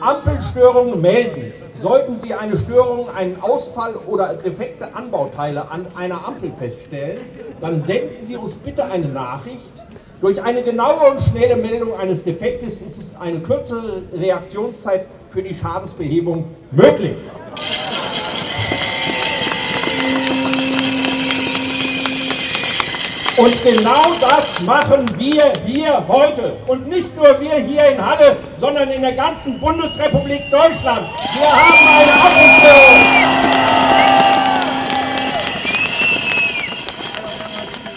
Ampelstörungen melden. Sollten Sie eine Störung, einen Ausfall oder defekte Anbauteile an einer Ampel feststellen, dann senden Sie uns bitte eine Nachricht. Durch eine genaue und schnelle Meldung eines Defektes ist es eine kürzere Reaktionszeit für die Schadensbehebung möglich. Und genau das machen wir hier heute. Und nicht nur wir hier in Halle, sondern in der ganzen Bundesrepublik Deutschland. Wir haben eine Abrüstung.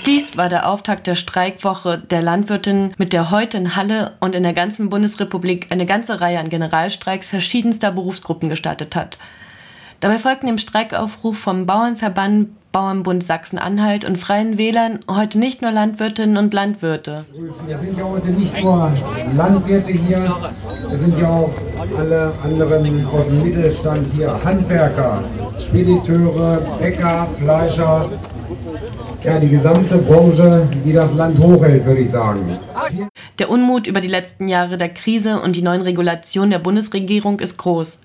Dies war der Auftakt der Streikwoche der Landwirtin, mit der heute in Halle und in der ganzen Bundesrepublik eine ganze Reihe an Generalstreiks verschiedenster Berufsgruppen gestartet hat. Dabei folgten dem Streikaufruf vom Bauernverband Bauernbund Sachsen-Anhalt und Freien Wählern heute nicht nur Landwirtinnen und Landwirte. Wir sind ja heute nicht nur Landwirte hier, wir sind ja auch alle anderen aus dem Mittelstand hier, Handwerker, Spediteure, Bäcker, Fleischer, ja, die gesamte Branche, die das Land hochhält, würde ich sagen. Der Unmut über die letzten Jahre der Krise und die neuen Regulationen der Bundesregierung ist groß.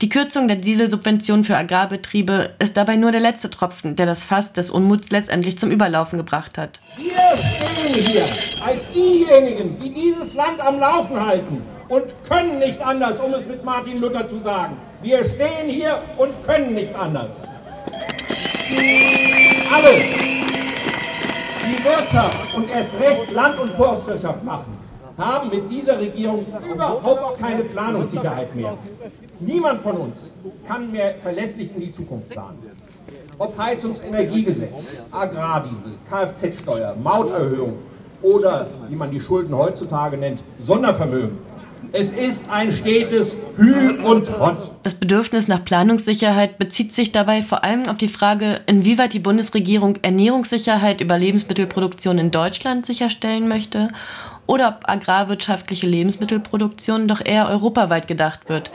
Die Kürzung der Dieselsubventionen für Agrarbetriebe ist dabei nur der letzte Tropfen, der das Fass des Unmuts letztendlich zum Überlaufen gebracht hat. Wir stehen hier als diejenigen, die dieses Land am Laufen halten und können nicht anders, um es mit Martin Luther zu sagen. Wir stehen hier und können nicht anders. Alle, die Wirtschaft und erst recht Land- und Forstwirtschaft machen, haben mit dieser Regierung überhaupt keine Planungssicherheit mehr. Niemand von uns kann mehr verlässlich in die Zukunft planen. Ob Heizungsenergiegesetz, Agrardiesel, Kfz-Steuer, Mauterhöhung oder, wie man die Schulden heutzutage nennt, Sondervermögen. Es ist ein stetes Hü und Hott. Das Bedürfnis nach Planungssicherheit bezieht sich dabei vor allem auf die Frage, inwieweit die Bundesregierung Ernährungssicherheit über Lebensmittelproduktion in Deutschland sicherstellen möchte oder ob agrarwirtschaftliche Lebensmittelproduktion doch eher europaweit gedacht wird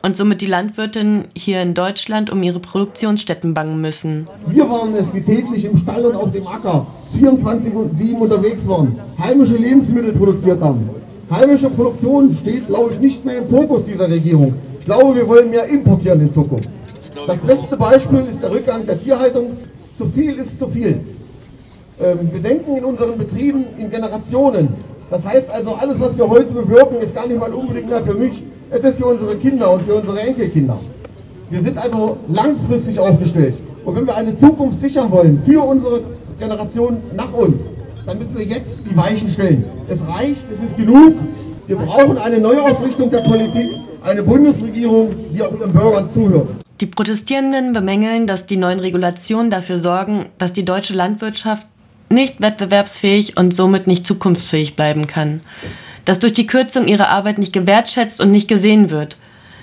und somit die Landwirtinnen hier in Deutschland um ihre Produktionsstätten bangen müssen. Wir waren es, die täglich im Stall und auf dem Acker 24 und 7 unterwegs waren, heimische Lebensmittel produziert haben. Heimische Produktion steht, glaube ich, nicht mehr im Fokus dieser Regierung. Ich glaube, wir wollen mehr importieren in Zukunft. Das beste Beispiel ist der Rückgang der Tierhaltung. Zu viel ist zu viel. Ähm, wir denken in unseren Betrieben in Generationen. Das heißt also, alles, was wir heute bewirken, ist gar nicht mal unbedingt mehr für mich. Es ist für unsere Kinder und für unsere Enkelkinder. Wir sind also langfristig aufgestellt. Und wenn wir eine Zukunft sichern wollen für unsere Generation nach uns, dann müssen wir jetzt die Weichen stellen. Es reicht, es ist genug. Wir brauchen eine Neuausrichtung der Politik, eine Bundesregierung, die auch den Bürgern zuhört. Die Protestierenden bemängeln, dass die neuen Regulationen dafür sorgen, dass die deutsche Landwirtschaft nicht wettbewerbsfähig und somit nicht zukunftsfähig bleiben kann. Dass durch die Kürzung ihre Arbeit nicht gewertschätzt und nicht gesehen wird.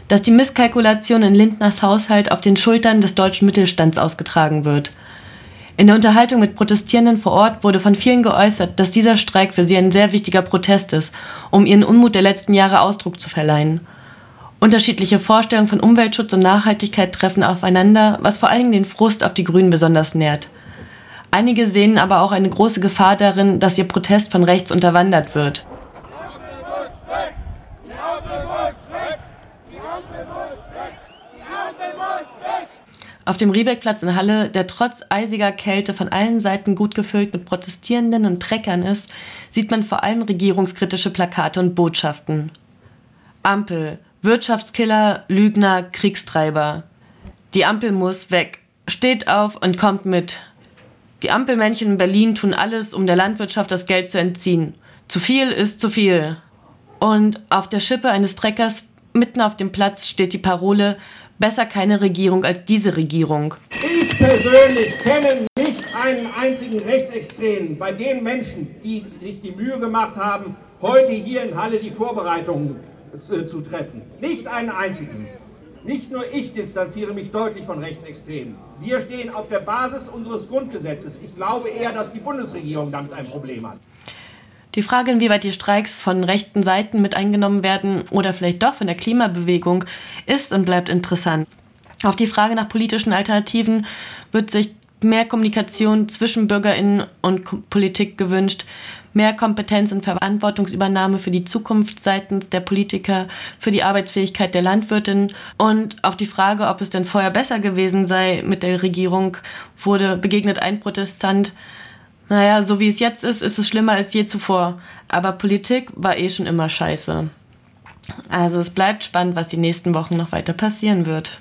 Dass die Misskalkulation in Lindners Haushalt auf den Schultern des deutschen Mittelstands ausgetragen wird. In der Unterhaltung mit Protestierenden vor Ort wurde von vielen geäußert, dass dieser Streik für sie ein sehr wichtiger Protest ist, um ihren Unmut der letzten Jahre Ausdruck zu verleihen. Unterschiedliche Vorstellungen von Umweltschutz und Nachhaltigkeit treffen aufeinander, was vor allem den Frust auf die Grünen besonders nährt. Einige sehen aber auch eine große Gefahr darin, dass ihr Protest von rechts unterwandert wird. Auf dem Riebeckplatz in Halle, der trotz eisiger Kälte von allen Seiten gut gefüllt mit Protestierenden und Treckern ist, sieht man vor allem regierungskritische Plakate und Botschaften. Ampel, Wirtschaftskiller, Lügner, Kriegstreiber. Die Ampel muss weg. Steht auf und kommt mit. Die Ampelmännchen in Berlin tun alles, um der Landwirtschaft das Geld zu entziehen. Zu viel ist zu viel. Und auf der Schippe eines Treckers mitten auf dem Platz steht die Parole Besser keine Regierung als diese Regierung. Ich persönlich kenne nicht einen einzigen Rechtsextremen bei den Menschen, die sich die Mühe gemacht haben, heute hier in Halle die Vorbereitungen zu, zu treffen. Nicht einen einzigen. Nicht nur ich distanziere mich deutlich von Rechtsextremen. Wir stehen auf der Basis unseres Grundgesetzes. Ich glaube eher, dass die Bundesregierung damit ein Problem hat. Die Frage, inwieweit die Streiks von rechten Seiten mit eingenommen werden oder vielleicht doch von der Klimabewegung, ist und bleibt interessant. Auf die Frage nach politischen Alternativen wird sich mehr Kommunikation zwischen Bürgerinnen und Politik gewünscht, mehr Kompetenz und Verantwortungsübernahme für die Zukunft seitens der Politiker, für die Arbeitsfähigkeit der Landwirtin und auf die Frage, ob es denn vorher besser gewesen sei mit der Regierung, wurde begegnet ein Protestant, naja, so wie es jetzt ist, ist es schlimmer als je zuvor. Aber Politik war eh schon immer scheiße. Also es bleibt spannend, was die nächsten Wochen noch weiter passieren wird.